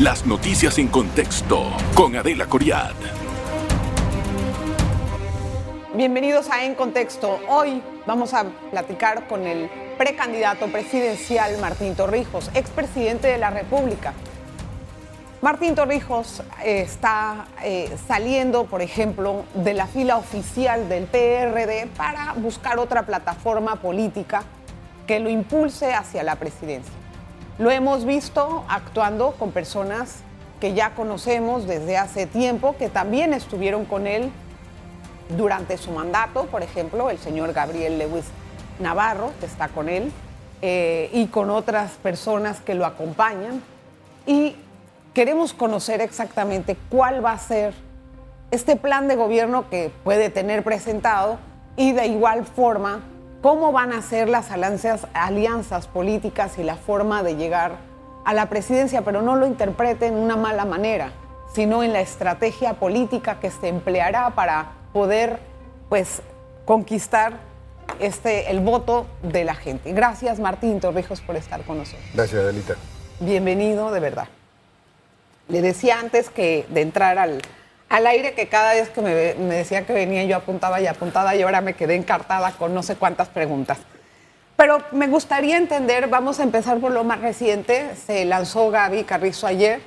Las noticias en contexto con Adela Coriad. Bienvenidos a En Contexto. Hoy vamos a platicar con el precandidato presidencial Martín Torrijos, expresidente de la República. Martín Torrijos eh, está eh, saliendo, por ejemplo, de la fila oficial del PRD para buscar otra plataforma política que lo impulse hacia la presidencia. Lo hemos visto actuando con personas que ya conocemos desde hace tiempo, que también estuvieron con él durante su mandato, por ejemplo, el señor Gabriel Lewis Navarro, que está con él, eh, y con otras personas que lo acompañan. Y queremos conocer exactamente cuál va a ser este plan de gobierno que puede tener presentado y de igual forma cómo van a ser las alianzas, alianzas políticas y la forma de llegar a la presidencia, pero no lo interprete en una mala manera, sino en la estrategia política que se empleará para poder pues conquistar este, el voto de la gente. Gracias Martín Torrijos por estar con nosotros. Gracias, Adelita. Bienvenido, de verdad. Le decía antes que de entrar al, al aire que cada vez que me, decía que venía yo apuntaba y apuntaba y ahora me quedé encartada con no sé cuántas preguntas. Pero me gustaría entender, vamos a empezar por lo más reciente, se lanzó Gaby Carrizo ayer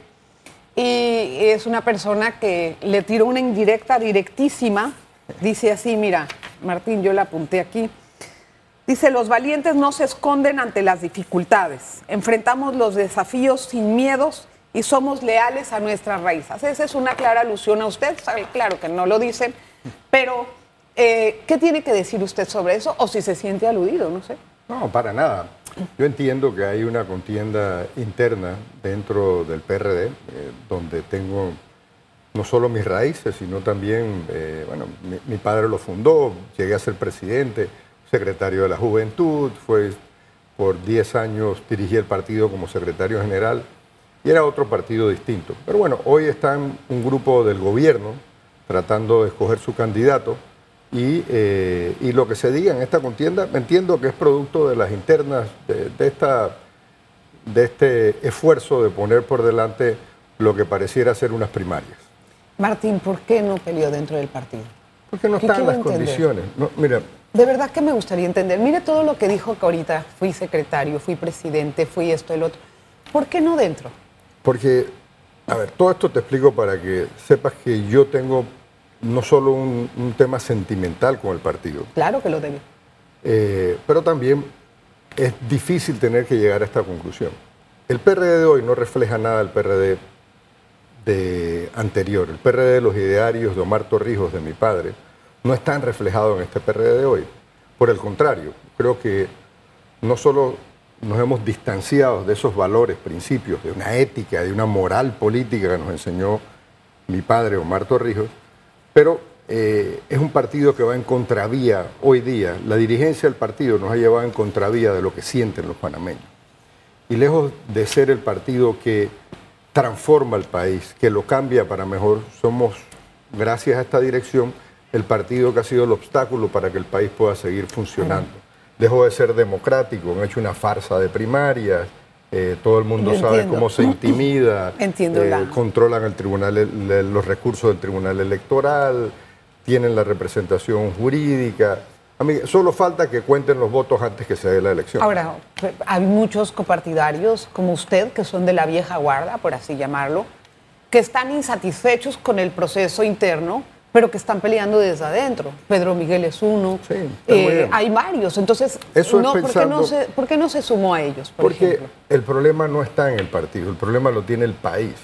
y es una persona que le tiró una indirecta directísima, dice así, mira, Martín, yo la apunté aquí. Dice, los valientes no se esconden ante las dificultades, enfrentamos los desafíos sin miedos y somos leales a nuestras raíces. Esa es una clara alusión a usted, claro que no lo dicen, pero eh, ¿qué tiene que decir usted sobre eso? O si se siente aludido, no sé. No, para nada. Yo entiendo que hay una contienda interna dentro del PRD, eh, donde tengo no solo mis raíces, sino también, eh, bueno, mi, mi, padre lo fundó, llegué a ser presidente, secretario de la Juventud, fue por 10 años dirigí el partido como secretario general y era otro partido distinto. Pero bueno, hoy están un grupo del gobierno tratando de escoger su candidato y, eh, y lo que se diga en esta contienda, entiendo que es producto de las internas de, de, esta, de este esfuerzo de poner por delante lo que pareciera ser unas primarias. Martín, ¿por qué no peleó dentro del partido? Porque no están las entender? condiciones. No, mira, de verdad que me gustaría entender. Mire todo lo que dijo que ahorita fui secretario, fui presidente, fui esto, el otro. ¿Por qué no dentro? Porque, a ver, todo esto te explico para que sepas que yo tengo no solo un, un tema sentimental con el partido. Claro que lo tengo. Eh, pero también es difícil tener que llegar a esta conclusión. El PRD de hoy no refleja nada del PRD de anterior. El PRD de los idearios de Omar Torrijos, de mi padre, no están reflejados en este PRD de hoy. Por el contrario, creo que no solo nos hemos distanciado de esos valores, principios, de una ética, de una moral política que nos enseñó mi padre Omar Torrijos, pero eh, es un partido que va en contravía hoy día. La dirigencia del partido nos ha llevado en contravía de lo que sienten los panameños. Y lejos de ser el partido que transforma el país, que lo cambia para mejor, somos, gracias a esta dirección, el partido que ha sido el obstáculo para que el país pueda seguir funcionando. Dejó de ser democrático, han hecho una farsa de primarias, eh, todo el mundo sabe cómo se intimida, Entiendo eh, la... controlan el tribunal, el, los recursos del tribunal electoral, tienen la representación jurídica. A mí, solo falta que cuenten los votos antes que se dé la elección. Ahora, hay muchos copartidarios como usted, que son de la vieja guarda, por así llamarlo, que están insatisfechos con el proceso interno pero que están peleando desde adentro. Pedro Miguel es uno, sí, eh, hay varios. Entonces, Eso no, es ¿por, qué no se, ¿por, qué no se, sumó a ellos? Por porque ejemplo? el problema no está en el partido, el problema lo tiene el país.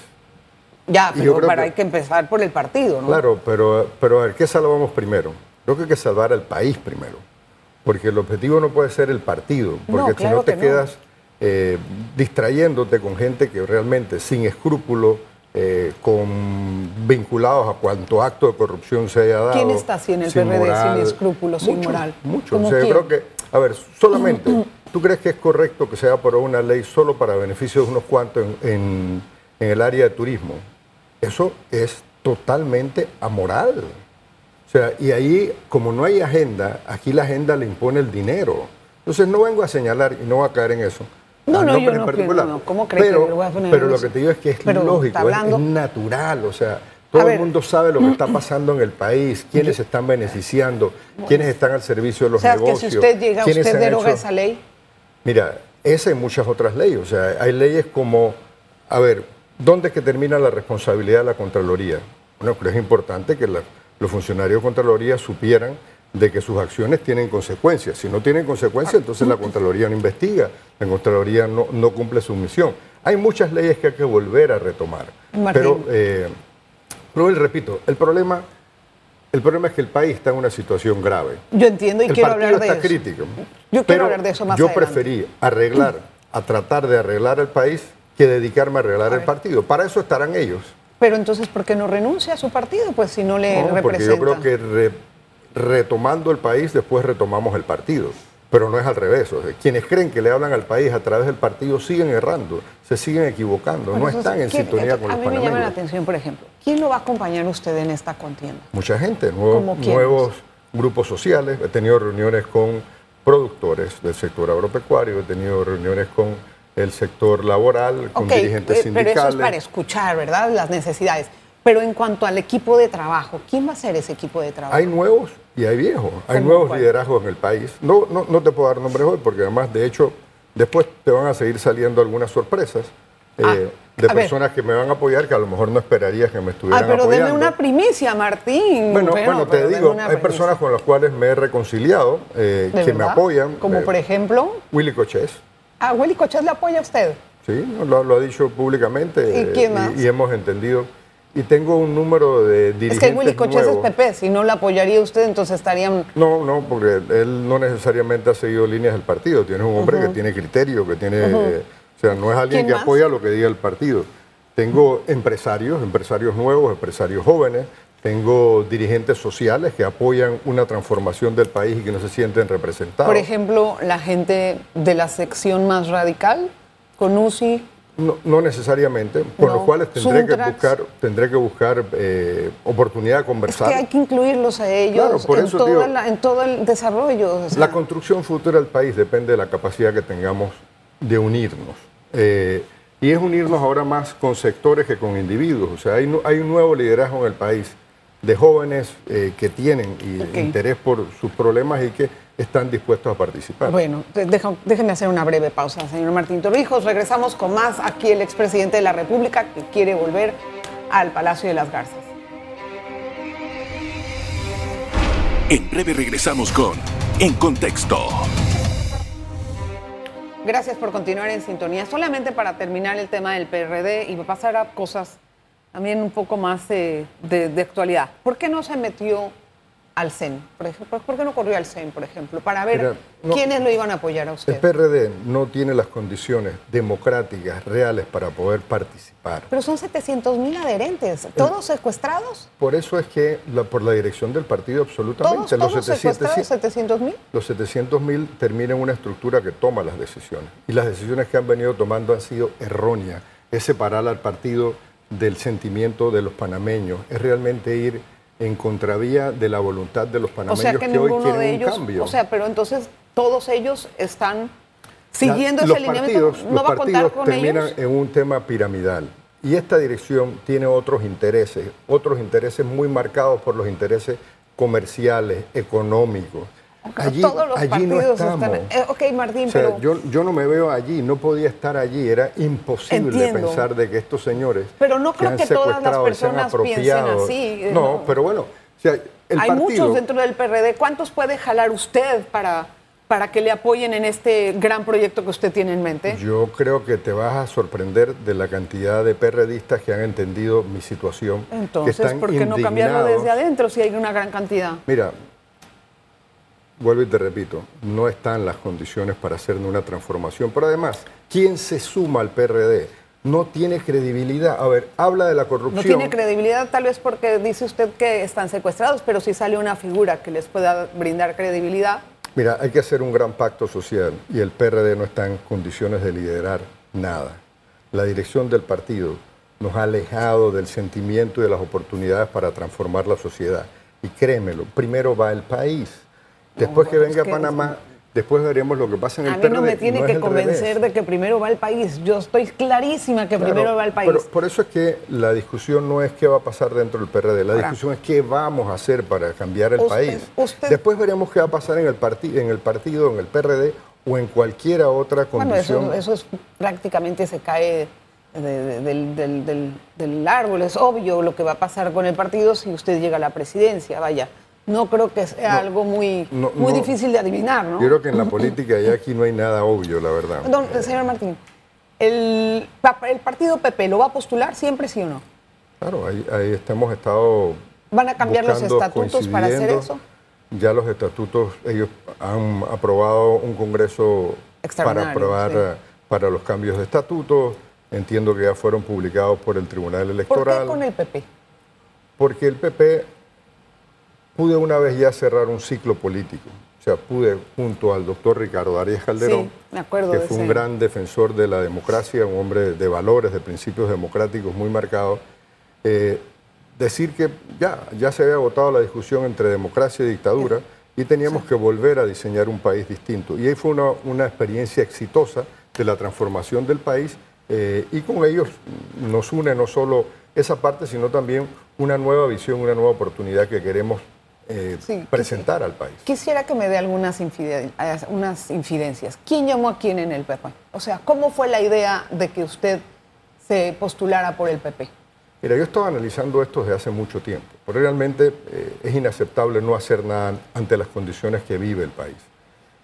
Ya, Y pero para que- hay que empezar por el partido, ¿no? Claro, pero, pero a ver, ¿qué salvamos primero? Creo que hay que salvar al país primero. Porque el objetivo no puede ser el partido, porque No, si no te que quedas eh, distrayéndote con gente que realmente sin escrúpulo, eh, con vinculados a cuanto acto de corrupción se haya dado. ¿Quién está así en el PRD sin escrúpulos, sin Mucho, moral? Mucho. ¿Cómo O sea, creo que, a ver, solamente, ¿tú crees que es correcto que se aprobado una ley solo para beneficio de unos cuantos en, en- en el área de turismo? Eso es totalmente amoral. O sea, y ahí, como no hay agenda, aquí la agenda le impone el dinero. Entonces no vengo a señalar, y no voy a caer en eso, No, a no, nombres yo no quiero, no. ¿Cómo cree que pero, le voy a poner Pero lo que te digo es que es Pero lógico, es- natural, o sea, todo el mundo sabe lo que está pasando en el país, quiénes se están beneficiando, quiénes están al servicio de O los sea, que negocios. si usted llega, usted deroga hecho- esa ley. Mira, esa y muchas otras leyes. O sea, hay leyes como, a ver, ¿dónde es que termina la responsabilidad de la Contraloría? Bueno, pero es importante que la- los funcionarios de Contraloría supieran de que sus acciones tienen consecuencias. Si no tienen consecuencias, entonces la Contraloría no investiga, la Contraloría no, no cumple su misión. Hay muchas leyes que hay que volver a retomar. Martín. Pero, eh, pero repito, el problema, el problema es que el país está en una situación grave Yo entiendo y el quiero partido hablar de está eso. crítico. Yo quiero hablar de eso más Yo adelante. preferí arreglar, a tratar de arreglar el país que dedicarme a arreglar A el partido. Para eso estarán ellos. Pero entonces, ¿por qué no renuncia a su partido? Pues si no le No, porque representa. yo creo que retomando el país, después retomamos el partido. Pero no es al revés. O sea, quienes creen que le hablan al país a través del partido siguen errando, se siguen equivocando, Bueno, no entonces, están en ¿quién- sintonía con los A mí me llama la panameños. atención, por ejemplo, ¿quién lo va a acompañar usted en esta contienda? Mucha gente, ¿Cómo nuevos, nuevos grupos sociales. He tenido reuniones con productores del sector agropecuario, he tenido reuniones con el sector laboral, con Ok, dirigentes eh, pero eso es para sindicales. escuchar, ¿verdad? Las necesidades. Pero en cuanto al equipo de trabajo, ¿quién va a ser ese equipo de trabajo? Hay nuevos y hay viejos, hay ¿Cómo nuevos cuál? liderazgos en el país. No, no, no te puedo dar nombres hoy porque además, de hecho, después te van a seguir saliendo algunas sorpresas eh, Ah, de ver. personas que me van a apoyar que a lo mejor no esperarías que me estuvieran Ah, pero apoyando. una primicia, Martín. Bueno, Bueno, bueno, te digo, hay personas con las cuales me he reconciliado, eh, ¿De que me apoyan. Como eh, por ejemplo, Willy Cochés, ah, Willy Cochés le apoya a usted. sí, lo, lo ha dicho públicamente. ¿Y eh, quién más? y hemos entendido. Y tengo un número de Es dirigentes que Willy Cochés es. PP, si no le apoyaría usted, entonces estarían... No, no, porque él no necesariamente ha seguido líneas del partido. Tiene un hombre que tiene criterio, que tiene... eh, o sea, no es alguien ¿Quién que más? apoya lo que diga el partido. Tengo empresarios, empresarios nuevos, empresarios jóvenes. Tengo dirigentes sociales que apoyan una transformación del país y que no se sienten representados. Por ejemplo, la gente de la sección más radical, con UCI, No, no necesariamente, con No. los cuales tendré que buscar, tendré que buscar eh, oportunidad de es conversar. que hay que incluirlos a ellos Claro, por en, eso, todo la- en todo el desarrollo. o sea. La construcción futura del país depende de la capacidad que tengamos de unirnos. Eh, y es unirnos ahora más con sectores que con individuos. O sea, hay, hay un nuevo liderazgo en el país de jóvenes eh, que tienen y- interés por sus problemas y que están dispuestos a participar. Bueno, de- deja- déjenme hacer una breve pausa, señor Martín Torrijos. Regresamos con más aquí el expresidente de la República que quiere volver al Palacio de las Garzas. En breve regresamos con En Contexto. Gracias por continuar en sintonía. Solamente para terminar el tema del PRD y pasar a cosas también un poco más eh, de, de actualidad. ¿Por qué no se metió al CEN? Por ejemplo, ¿Por qué no corrió al CEN, por ejemplo? Para ver Mira, no- quiénes lo iban a apoyar a El usted. PRD no tiene las condiciones democráticas reales para poder participar. Pero son 700 mil adherentes, todos secuestrados. Por eso es que la- por la dirección del partido absolutamente Todos, los todos 700 secuestrados, 700 mil. Los 700 mil terminan en una estructura que toma las decisiones. Y las decisiones que han venido tomando han sido erróneas. Es separar al partido del sentimiento de los panameños. Es realmente ir en contravía de la voluntad de los O panameños sea que que hoy quieren de un cambio. o sea, pero entonces todos ellos están siguiendo La- ese los lineamiento. partidos, ¿No los va a contar partidos con terminan ellos? en un tema piramidal. Y esta dirección tiene otros intereses, otros intereses muy marcados por los intereses comerciales, económicos. Allí, todos los allí no partidos estamos. están. eh, ok, Martín, O sea, pero. yo, yo no me veo allí, no podía estar allí, era imposible Entiendo. pensar de que estos señores Pero no creo que todas las personas piensen así, eh, No, no. pero bueno, o sea, el Hay partido, muchos dentro del PRD. ¿Cuántos puede jalar usted para, para que le apoyen en este gran proyecto que usted tiene en mente? Yo creo que te vas a sorprender de la cantidad de perredistas que han entendido mi situación. que Entonces, están ¿por qué no cambiarlo desde adentro si hay una gran cantidad? Mira, vuelvo y te repito, no están las condiciones para hacer una transformación. Pero además, ¿quién se suma al PRD? No tiene credibilidad. A ver, habla de la corrupción. No tiene credibilidad tal vez porque dice usted que están secuestrados, pero si sale una figura que les pueda brindar credibilidad, Mira, hay que hacer un gran pacto social y el PRD no está en condiciones de liderar nada. La dirección del partido nos ha alejado del sentimiento y de las oportunidades para transformar la sociedad. Y créemelo, primero va el país. Después que venga que- Panamá, Después veremos lo que pasa en el A mí PRD. no me tiene que convencer de que primero va el país. Yo estoy clarísima que Claro, primero va el país. Pero por eso es que la discusión no es qué va a pasar dentro del PRD, la Ahora. discusión es qué vamos a hacer para cambiar el Usted- país. usted- Después veremos qué va a pasar en el, parti- en el partido, en el PRD o en cualquier otra Bueno, condición. eso, eso es prácticamente se cae de- de- del, del- del- del árbol. Es obvio lo que va a pasar con el partido si usted llega a la presidencia. Vaya, no creo que sea No, algo muy, no, muy no. difícil de adivinar, ¿no? Yo creo que en la política ya aquí no hay nada obvio, la verdad. Don, señor Martín, el, ¿el partido PP lo va a postular siempre, sí o no? Claro, ahí, ahí hemos estado. ¿Van a cambiar los estatutos para hacer eso? Ya los estatutos, ellos han aprobado un congreso para aprobar sí. eh, para los cambios de estatutos. Entiendo que ya fueron publicados por el Tribunal ¿Por Electoral. qué con el PP? Porque el PP pude una vez ya cerrar un ciclo político. O sea, pude, junto al doctor Ricardo Arias Calderón, Sí, que fue un gran defensor de la democracia, un hombre de valores, de principios democráticos muy marcados, eh, decir que ya, ya se había agotado la discusión entre democracia y dictadura y teníamos que volver a diseñar un país distinto. Y ahí fue una, una experiencia exitosa de la transformación del país eh, y con ellos nos une no solo esa parte, sino también una nueva visión, una nueva oportunidad que queremos eh, Sí, presentar al país. Quisiera que me dé algunas infide- eh, unas infidencias. ¿Quién llamó a quién en el PP? O sea, ¿cómo fue la idea de que usted se postulara por el PP? Mira, yo estaba analizando esto desde hace mucho tiempo, pero realmente eh, es inaceptable no hacer nada ante las condiciones que vive el país.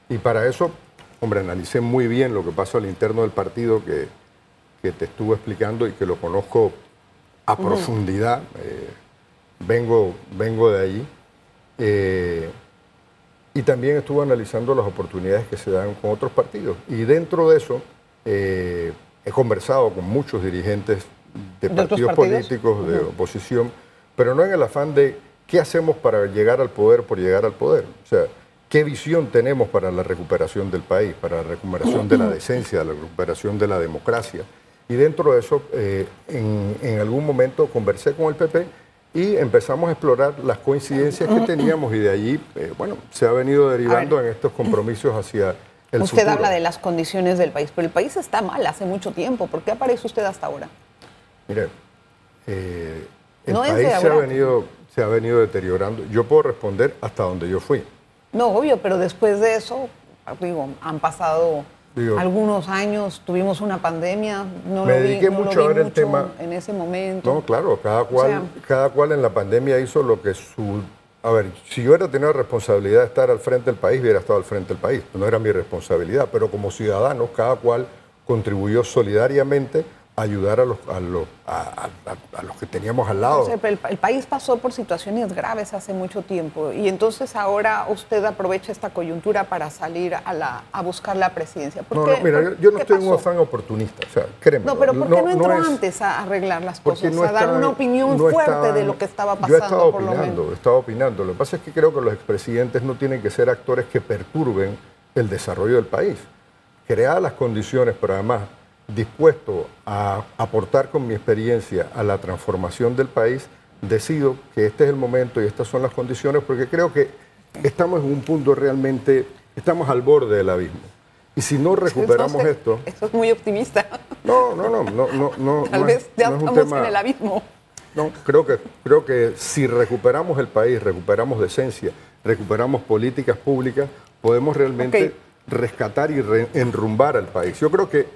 Y para eso, hombre, analicé muy bien lo que pasó al interno del partido que, que te estuve explicando y que lo conozco a profundidad. eh, vengo, vengo de allí. Eh, y también estuve analizando las oportunidades que se dan con otros partidos. Y dentro de eso, eh, he conversado con muchos dirigentes de, ¿De otros partidos, políticos, de oposición, pero no en el afán de qué hacemos para llegar al poder por llegar al poder. O sea, qué visión tenemos para la recuperación del país, para la recuperación de la decencia, la recuperación de la democracia. Y dentro de eso, eh, en, en algún momento conversé con el PP y empezamos a explorar las coincidencias que teníamos y de allí, eh, bueno, se ha venido derivando en estos compromisos hacia el usted futuro. habla de las condiciones del país, pero el país está mal hace mucho tiempo. ¿Por qué aparece usted hasta ahora? Mire, eh, el No país se ha, venido, se ha venido deteriorando. Yo puedo responder hasta donde yo fui. No, obvio, pero después de eso, digo, han pasado Digo, algunos años, tuvimos una pandemia, no Me lo vi, dediqué no lo mucho a ver el tema. en ese momento. No, claro, cada cual, sea- cada cual en la pandemia hizo lo que su... A ver, si yo hubiera tenido responsabilidad de estar al frente del país, hubiera estado al frente del país. No era mi responsabilidad, pero como ciudadanos, cada cual contribuyó solidariamente ayudar a los, a los, a- a- a los que teníamos al lado. El, el país pasó por situaciones graves hace mucho tiempo y entonces ahora usted aprovecha esta coyuntura para salir a, la, a buscar la presidencia. ¿Por No, qué? no, mira, ¿Por yo, yo no estoy en un afán oportunista, o sea, créeme. No, pero ¿por qué no, entró es- antes a arreglar las cosas? no a dar una opinión fuerte de lo que estaba Yo pasando, estaba por lo opinando, menos. estaba opinando. Lo que pasa es que creo que los expresidentes no tienen que ser actores que perturben el desarrollo del país. Crear las condiciones, pero además dispuesto a aportar con mi experiencia a la transformación del país, decido que este es el momento y estas son las condiciones, porque creo que estamos en un punto realmente, estamos al borde del abismo. Y si no recuperamos esto, Eso es muy optimista. no, no, no, no, no, no. Tal no vez ya estamos en el abismo. no, creo que, creo que si recuperamos el país, recuperamos decencia, recuperamos políticas públicas, podemos realmente rescatar y enrumbar al país. Yo creo que,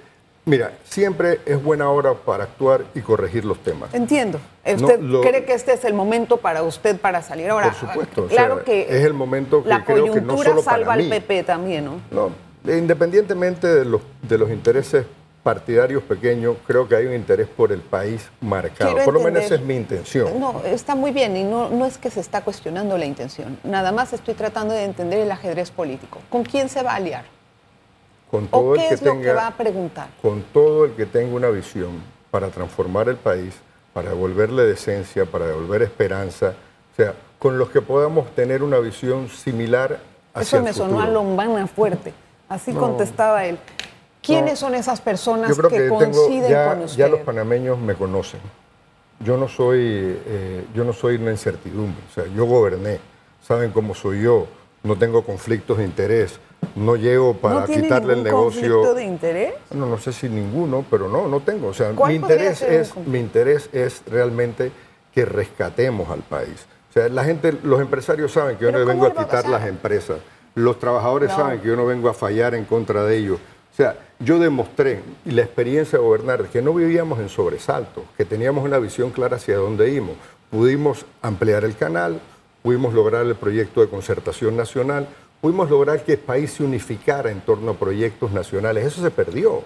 mira, siempre es buena hora para actuar y corregir los temas. Entiendo. No, ¿Usted lo- cree que este es el momento para usted para salir? Ahora, Por supuesto, o claro sea, que es el momento que la creo que no coyuntura solo para salva mí. al PP también, ¿no? No, independientemente de los, de los intereses partidarios pequeños, creo que hay un interés por el país marcado. Quiero Por lo menos esa es mi intención. No, está muy bien y no, no es que se está cuestionando la intención. Nada más estoy tratando de entender el ajedrez político. ¿Con quién se va a aliar? Con ¿O todo el qué que es lo tenga que va a preguntar? con todo el que tenga una visión para transformar el país, para devolverle decencia, para devolver esperanza, o sea, con los que podamos tener una visión similar hacia Eso me el sonó a. Lombana fuerte. Así No. contestaba él. ¿Quiénes No. son esas personas Yo creo que, que tengo, coinciden ya, con usted? ya los panameños me conocen. Yo no soy, eh, yo no soy una incertidumbre. O sea, yo goberné, saben cómo soy yo, no tengo conflictos de interés, no llego para ¿No tiene quitarle el negocio. conflicto de interés? No, no sé si ninguno, pero no, no tengo. O sea, ¿Cuál mi interés, es, mi interés es realmente que rescatemos al país. O sea, la gente, los empresarios saben que yo no vengo ¿cómo a quitar las empresas. Los trabajadores No. saben que yo no vengo a fallar en contra de ellos. O sea, yo demostré, y la experiencia de gobernar, que no vivíamos en sobresaltos, que teníamos una visión clara hacia dónde íbamos. Pudimos ampliar el canal, pudimos lograr el proyecto de concertación nacional, pudimos lograr que el país se unificara en torno a proyectos nacionales. Eso se perdió.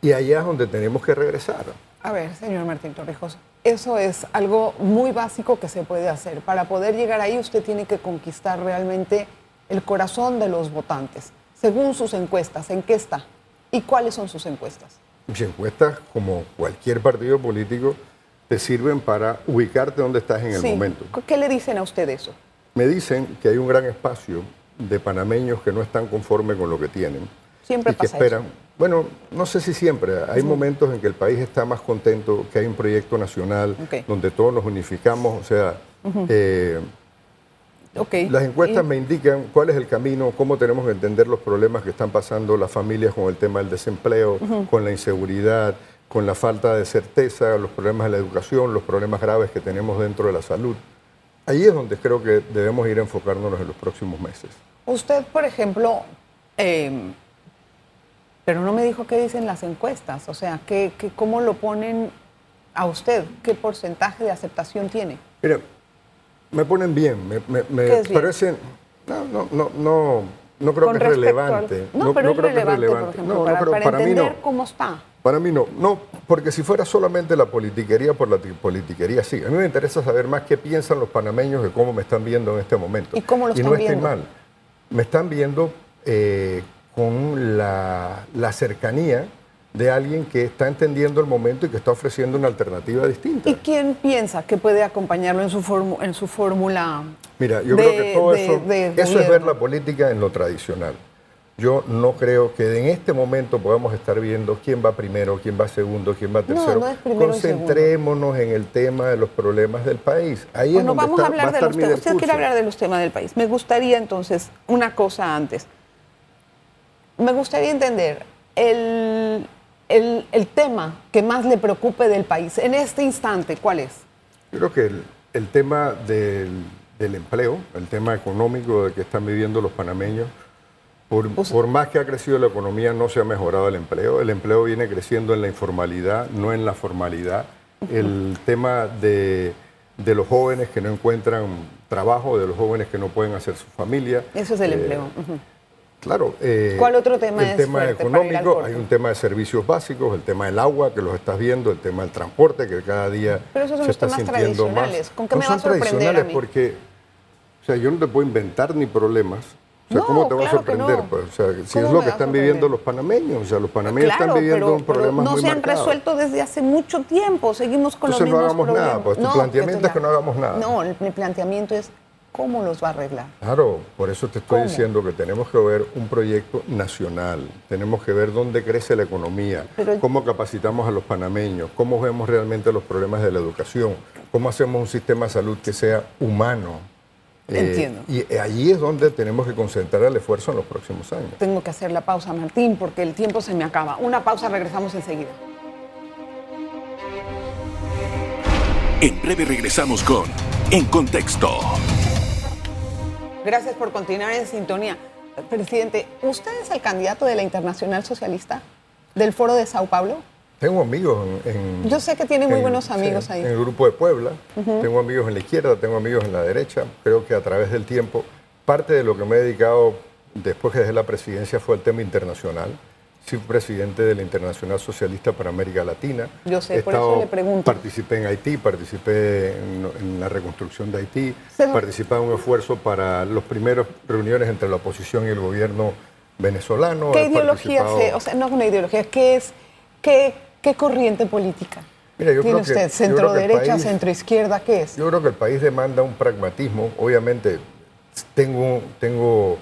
Y allá es donde tenemos que regresar. A ver, señor Martín Torrijos, eso es algo muy básico que se puede hacer. Para poder llegar ahí usted tiene que conquistar realmente el corazón de los votantes. Según sus encuestas, ¿en qué está? ¿Y cuáles son sus encuestas? Mis encuestas, como cualquier partido político, te sirven para ubicarte donde estás en el Sí. momento. ¿Qué le dicen a usted eso? Me dicen que hay un gran espacio de panameños que no están conformes con lo que tienen. Siempre y que esperan. eso. Bueno, no sé si siempre. Hay momentos en que el país está más contento, que hay un proyecto nacional donde todos nos unificamos. O sea, eh, Ok. las encuestas Y- me indican cuál es el camino, cómo tenemos que entender los problemas que están pasando las familias con el tema del desempleo, con la inseguridad, con la falta de certeza, los problemas de la educación, los problemas graves que tenemos dentro de la salud. Ahí es donde creo que debemos ir enfocándonos en los próximos meses. Usted, por ejemplo, eh, pero no me dijo qué dicen las encuestas, o sea, ¿qué, qué- ¿cómo lo ponen a usted? ¿Qué porcentaje de aceptación tiene? Mira, me ponen bien, me, me- me ¿Qué es bien? parecen. No, no, no, no, no creo Con que es respecto al- relevante. No, pero es creo que relevante, por ejemplo, No, no para, para para mí entender no. cómo está. Para mí no, no, porque si fuera solamente la politiquería por la ti- politiquería, sí. A mí me interesa saber más qué piensan los panameños de cómo me están viendo en este momento. ¿Y cómo lo Y están no estoy viendo? mal. Me están viendo eh, con la, la cercanía de alguien que está entendiendo el momento y que está ofreciendo una alternativa distinta. ¿Y quién piensa que puede acompañarlo en su, formu- en su fórmula? Mira, yo de- creo que todo de- eso, de eso es ver la política en lo tradicional. Yo no creo que en este momento podamos estar viendo quién va primero, quién va segundo, quién va tercero. no es primero. Concentrémonos en el tema de los problemas del país. Ahí es donde vamos está- a hablar va de los temas. Usted quiere hablar de los temas del país. Me gustaría entonces una cosa antes. Me gustaría entender el, el- el tema que más le preocupe del país en este instante. ¿Cuál es? Yo creo que el, el tema del, del empleo, el tema económico de que están viviendo los panameños, por, por más que ha crecido la economía, no se ha mejorado el empleo. El empleo viene creciendo en la informalidad, no en la formalidad. El tema de, de los jóvenes que no encuentran trabajo, de los jóvenes que no pueden hacer su familia. Eso es el Eh, empleo. Claro. eh, ¿Cuál otro tema El es tema económico, hay un tema de servicios básicos, el tema del agua, que los estás viendo, el tema del transporte, que cada día Pero esos son se los está temas sintiendo más. tradicionales. ¿Con qué no me va a son sorprender a tradicionales mí? porque, o sea, yo no te puedo inventar ni problemas. O sea, No, ¿cómo te va a claro sorprender? no. Pues, o sea, si ¿Cómo es lo que están viviendo los panameños. O sea, los panameños Claro, están viviendo pero, un problema no muy se han marcado. resuelto desde hace mucho tiempo. Seguimos con Entonces los no mismos hagamos nada, pues, tu planteamiento es que no hagamos nada. No, mi planteamiento es cómo los va a arreglar. Claro, por eso te estoy ¿Cómo? diciendo que tenemos que ver un proyecto nacional, tenemos que ver dónde crece la economía, Pero cómo capacitamos a los panameños, cómo vemos realmente los problemas de la educación, cómo hacemos un sistema de salud que sea humano. Eh, Entiendo. Y allí es donde tenemos que concentrar el esfuerzo en los próximos años. Tengo que hacer la pausa, Martín, porque el tiempo se me acaba. Una pausa, regresamos enseguida. En breve regresamos con En Contexto. Gracias por continuar en sintonía. Presidente, ¿usted es el candidato de la Internacional Socialista del Foro de Sao Paulo? Tengo amigos en... en- Yo sé que tiene muy en- buenos amigos sí, ahí. En el grupo de Puebla, tengo amigos en la izquierda, tengo amigos en la derecha. Creo que a través del tiempo, parte de lo que me he dedicado después que dejé la presidencia fue el tema internacional. Soy presidente de la Internacional Socialista para América Latina. Yo sé, He por eso le pregunto. Participé en Haití, participé en, en la reconstrucción de Haití, participé en un esfuerzo para las primeras reuniones entre la oposición y el gobierno venezolano. ¿Qué ideología se, o sea, no una ideología, qué es, qué, qué corriente política Mira, yo tiene creo que- usted? ¿Centro que el derecha, país- centro izquierda, qué es? Yo creo que el país demanda un pragmatismo. Obviamente, tengo, tengo,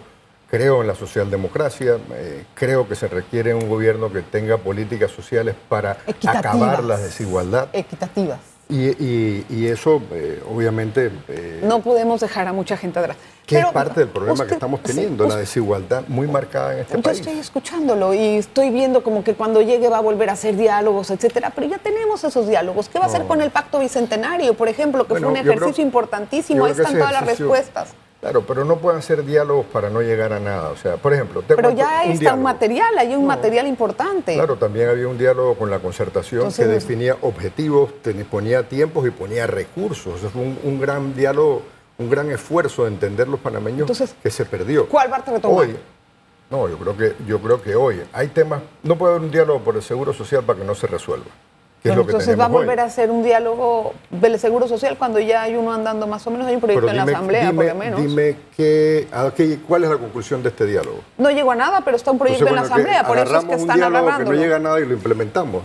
creo en la socialdemocracia, eh, creo que se requiere un gobierno que tenga políticas sociales para acabar la desigualdad. Equitativas. Y, y- y eso, eh, obviamente, eh, No podemos dejar a mucha gente atrás. que es parte del problema usted- que estamos sí, teniendo, la desigualdad muy marcada en este Yo país. estoy escuchándolo y estoy viendo como que cuando llegue va a volver a hacer diálogos, etcétera, pero ya tenemos esos diálogos. ¿Qué va a hacer No. con el pacto bicentenario, por ejemplo, que Bueno, fue un yo creo- ejercicio importantísimo? yo Ahí están todas las respuestas. Claro, pero no pueden ser diálogos para no llegar a nada. O sea, por ejemplo, te Pero ya está un diálogo. material, hay un No. material importante. Claro, también había un diálogo con la concertación Entonces, que definía objetivos, ponía tiempos y ponía recursos. Eso fue un, un gran diálogo, un gran esfuerzo de entender los panameños Entonces, que se perdió. ¿cuál a retomar? Hoy, no, yo creo que yo creo que hoy hay temas. No puede haber un diálogo por el seguro social para que no se resuelva. Bueno, entonces va a volver hoy. a hacer un diálogo del Seguro Social cuando ya hay uno andando más o menos, hay un proyecto en la Asamblea, dime- por lo menos. dime qué- a qué- cuál es la conclusión de este diálogo. No llegó a nada, pero está un proyecto Entonces, en la Asamblea, por eso es que están no llega a nada y lo implementamos.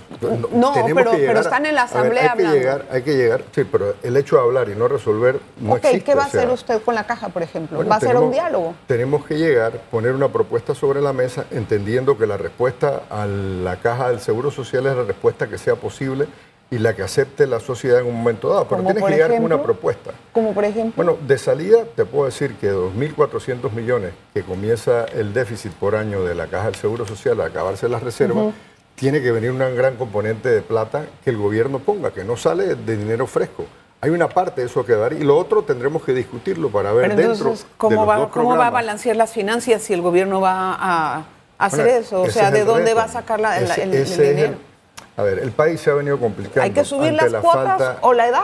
No, pero- pero están en la a ver, Asamblea hay que llegar, hay que llegar, sí, pero el hecho de hablar y no resolver no ok, existe. ¿qué va a sea, hacer usted con la caja, por ejemplo? bueno, ¿Va a hacer un diálogo? Tenemos que llegar, poner una propuesta sobre la mesa, entendiendo que la respuesta a la caja del Seguro Social es la respuesta que sea posible y la que acepte la sociedad en un momento dado. Pero tienes que llegar con una propuesta. Como por ejemplo, Bueno, de salida te puedo decir que 2.400 millones que comienza el déficit por año de la Caja del Seguro Social al acabarse las reservas, tiene que venir un gran componente de plata que el gobierno ponga, que no sale de dinero fresco. Hay una parte de eso que dar y lo otro tendremos que discutirlo para ver pero dentro entonces, de ¿cómo, los va, dos ¿cómo va a balancear las finanzas si el gobierno va a hacer Bueno, eso? O sea, ¿de dónde reto. va a sacar la- Ese- el- dinero? A ver, el país se ha venido complicando. ¿Hay que subir las la cuotas falta- o la edad?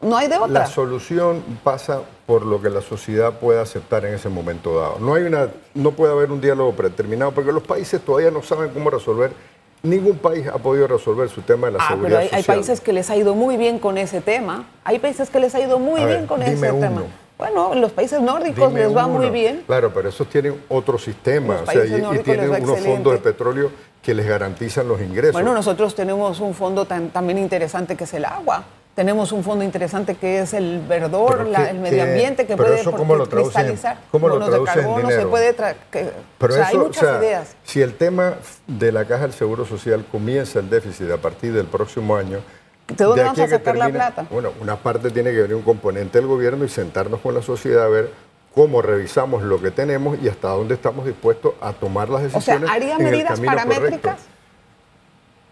No hay de otra. La solución pasa por lo que la sociedad pueda aceptar en ese momento dado. No hay una, no puede haber un diálogo predeterminado porque los países todavía no saben cómo resolver. Ningún país ha podido resolver su tema de la Ah, seguridad pero hay, hay social. países que les ha ido muy bien con ese tema. Hay países que les ha ido muy A ver, bien con ese uno. tema. Bueno, en los países nórdicos Dime les va uno. muy bien. Claro, pero esos tienen otro sistema o sea, y- tienen unos excelente. fondos de petróleo que les garantizan los ingresos. Bueno, nosotros tenemos un fondo tan- también interesante que es el agua. Tenemos un fondo interesante que es el verdor, la- el medio qué- ambiente que pero puede eso ¿cómo lo traducen en- cristalizar. cómo lo de carbono, se puede que- Pero o sea, eso, hay muchas o sea, ideas. si el tema de la caja del Seguro Social comienza el déficit a partir del próximo año, ¿De dónde aquí vamos a sacar la plata? Bueno, una parte tiene que venir un componente del gobierno y sentarnos con la sociedad a ver cómo revisamos lo que tenemos y hasta dónde estamos dispuestos a tomar las O sea, decisiones. ¿haría medidas paramétricas? correcto.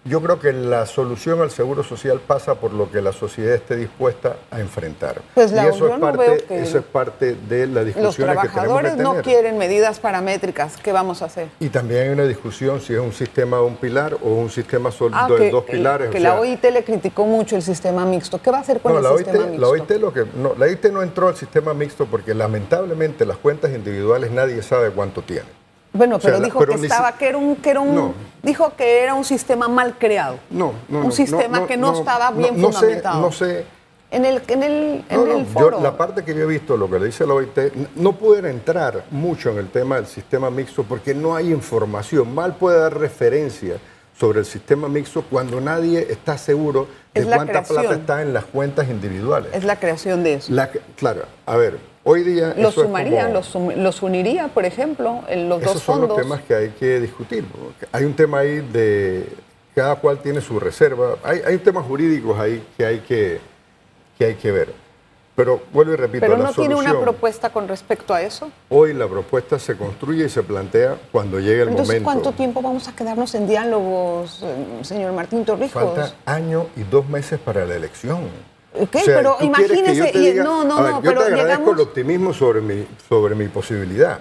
Yo creo que la solución al seguro social pasa por lo que la sociedad esté dispuesta a enfrentar. Pues la- y eso es, parte, eso es parte de las Los discusiones que tenemos que trabajadores no quieren medidas paramétricas. ¿Qué vamos a hacer? Y también hay una discusión si es un sistema de un pilar o un sistema sólido Ah, de que, dos pilares. que o la OIT le criticó mucho el sistema mixto. ¿Qué va a hacer con no, el la OIT, sistema mixto? la OIT lo que no, la OIT no entró al sistema mixto porque lamentablemente las cuentas individuales nadie sabe cuánto tiene. Bueno, O sea, pero la- dijo pero que estaba que era un que era un No. dijo que era un sistema mal creado. No, no, un no, sistema no, que no, estaba bien fundamentado. no sé. En el en el en el yo foro. la parte que yo he visto, lo que le dice la OIT, no pueden entrar mucho en el tema del sistema mixto porque no hay información. Mal puede dar referencia sobre el sistema mixto cuando nadie está seguro de Es cuánta creación. plata está en las cuentas individuales. es la creación de eso. La claro, a ver, hoy día... los sumaría, como- los, sum- los uniría, por ejemplo, en los Esos dos son fondos. los temas que hay que discutir. Hay un tema ahí de cada cual tiene su reserva. Hay, hay temas jurídicos ahí que hay que, que hay que ver. Pero vuelvo y repito, pero la no tiene una propuesta con respecto a eso. Hoy la propuesta se construye y se plantea cuando llegue el Entonces, momento. ¿cuánto tiempo vamos a quedarnos en diálogos, eh, señor Martín Torrijos? Falta año y dos meses para la elección. Ok, O sea, pero ¿tú quieres que imagínese, diga- no, no, ver, no, yo pero te agradezco llegamos- el optimismo sobre mi, sobre mi posibilidad.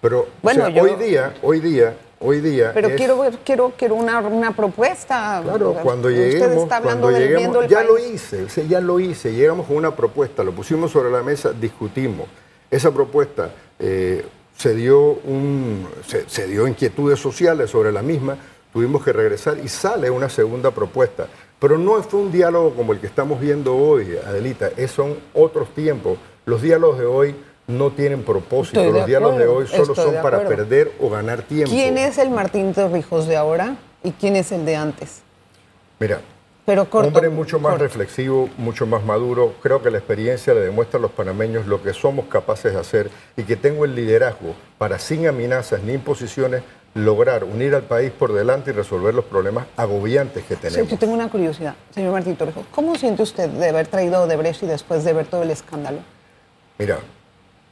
Pero o Bueno, sea, yo- hoy día, hoy día, hoy día. Pero es- quiero ver, quiero, quiero una, una propuesta. Claro, cuando lleguemos, está cuando del lleguemos, ya lo país. hice, o sea, ya lo hice, llegamos con una propuesta, lo pusimos sobre la mesa, discutimos. Esa propuesta eh, se, dio un, se, se dio inquietudes sociales sobre la misma, tuvimos que regresar y sale una segunda propuesta. Pero no fue un diálogo como el que estamos viendo hoy, Adelita, es, son otros tiempos. Los diálogos de hoy no tienen propósito, Estoy de los diálogos de hoy solo son para perder o ganar tiempo. ¿Quién es el Martín Torrijos de ahora y quién es el de antes? Mira, Pero corto. Hombre mucho más corto. reflexivo, mucho más maduro. Creo que la experiencia le demuestra a los panameños lo que somos capaces de hacer y que tengo el liderazgo para, sin amenazas ni imposiciones, lograr unir al país por delante y resolver los problemas agobiantes que tenemos. yo tengo una curiosidad, señor Martín Torrijos. ¿Cómo siente usted de haber traído a Odebrecht y después de ver todo el escándalo? Mira,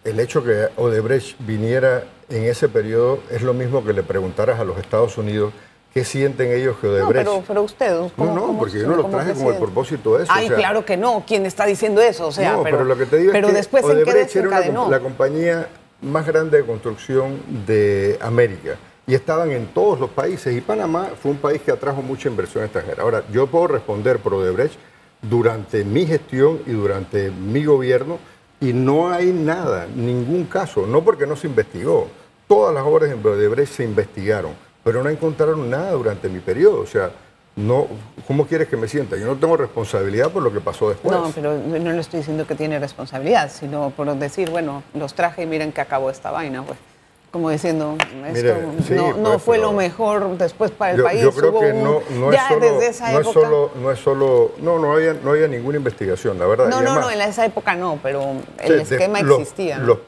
el hecho que Odebrecht viniera en ese periodo es lo mismo que le preguntaras a los Estados Unidos qué sienten ellos que Odebrecht. No, pero, usted. no, no, porque yo no lo traje como el propósito de eso. Ay, claro que no. ¿Quién está diciendo eso? O sea, no, pero, lo que te digo es que después Odebrecht era la compañía más grande de construcción de América y estaban en todos los países y Panamá fue un país que atrajo mucha inversión extranjera. Ahora, yo puedo responder por Odebrecht durante mi gestión y durante mi gobierno y no hay nada, ningún caso, no porque no se investigó. Todas las obras en Odebrecht se investigaron, pero no encontraron nada durante mi periodo. O sea, no, ¿cómo quieres que me sienta? Yo no tengo responsabilidad por lo que pasó después. No, pero no le estoy diciendo que tiene responsabilidad, sino por decir, bueno, los traje y miren que acabó esta vaina, pues como diciendo, esto no, pues, fue lo mejor después para el país. Yo creo que no, no, es solo, no, es solo, no es solo, no, no había, no había ninguna investigación, la verdad. No, no, no, en esa época no, pero el esquema existía. Los,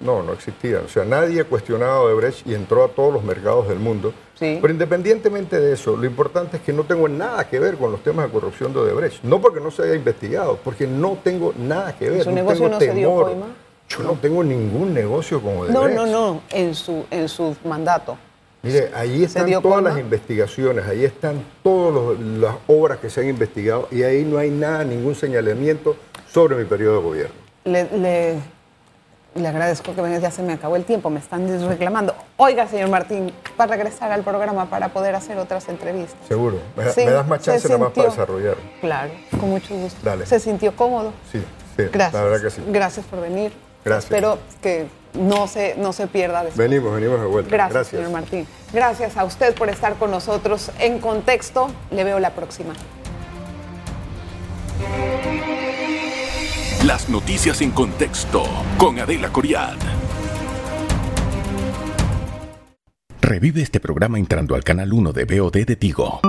no, no existía. O sea, nadie cuestionaba de Brecht y entró a todos los mercados del mundo. Pero independientemente de eso, lo importante es que no tengo nada que ver con los temas de corrupción de Odebrecht. No porque no se haya investigado, porque no tengo nada que ver. ¿Su negocio no se dio? Yo no tengo ningún negocio con Odebrecht. No, no, no, en su, en su mandato. Mire, ahí están todas las investigaciones, ahí están todas las obras que se han investigado y ahí no hay nada, ningún señalamiento sobre mi periodo de gobierno. Le, le, agradezco que venga, ya se me acabó el tiempo, me están reclamando. Oiga, señor Martín, para regresar al programa para poder hacer otras entrevistas. Seguro, me, das más chance nada más para desarrollar. Claro, con mucho gusto. Dale. ¿Se sintió cómodo? Sí, sí, Gracias. la verdad que sí. Gracias por venir. Gracias. Espero que no se, no se pierda después. Venimos, venimos de vuelta. Gracias, señor Martín. Gracias a usted por estar con nosotros en contexto. Le veo la próxima. Las noticias en contexto con Adela Coriad. Revive este programa entrando al canal 1 de BOD de Tigo.